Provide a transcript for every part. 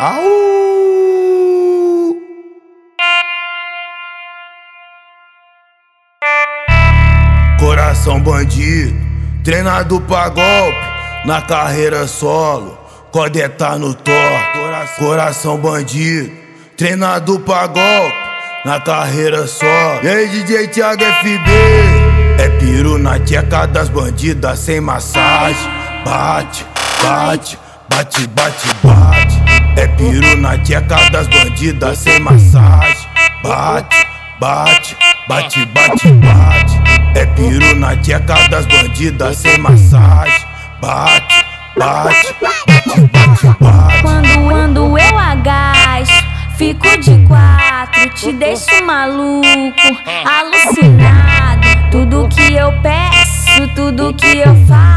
Au! Coração bandido, treinado pra golpe, na carreira solo, codeta no top. Coração bandido, treinado pra golpe, na carreira solo. E aí, DJ Thiago FB? É piru na tcheca das bandidas sem massagem. Bate, bate, bate, bate, bate. É piru na tcheca das bandidas sem massagem. Bate, bate, bate, bate, bate. É piru na tcheca das bandidas sem massagem. Bate, bate, bate, bate, bate. Quando ando eu agacho, fico de quatro, te deixo maluco, alucinado. Tudo que eu peço, tudo que eu falo,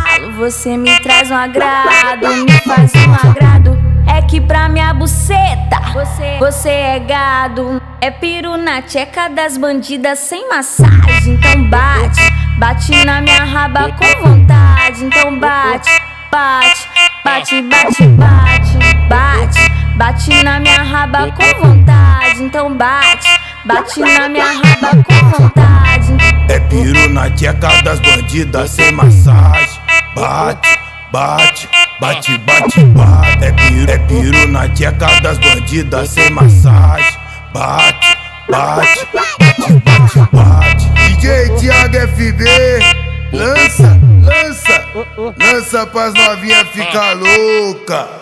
você me traz um agrado, me faz um agrado. É que pra minha buceta, você, você é gado. É piru na tcheca das bandidas sem massagem. Então bate, bate na minha raba com vontade. Então bate, bate, bate, bate, bate, bate, bate na minha raba com vontade. Então bate, bate na minha raba com vontade. É piru na tcheca das bandidas sem massagem. Bate, bate, bate, bate, bate. É piru, é piru na tcheca das bandidas sem massagem. Bate, bate, bate, bate, bate. DJ Thiago FB, lança, lança, lança pras novinha ficar louca.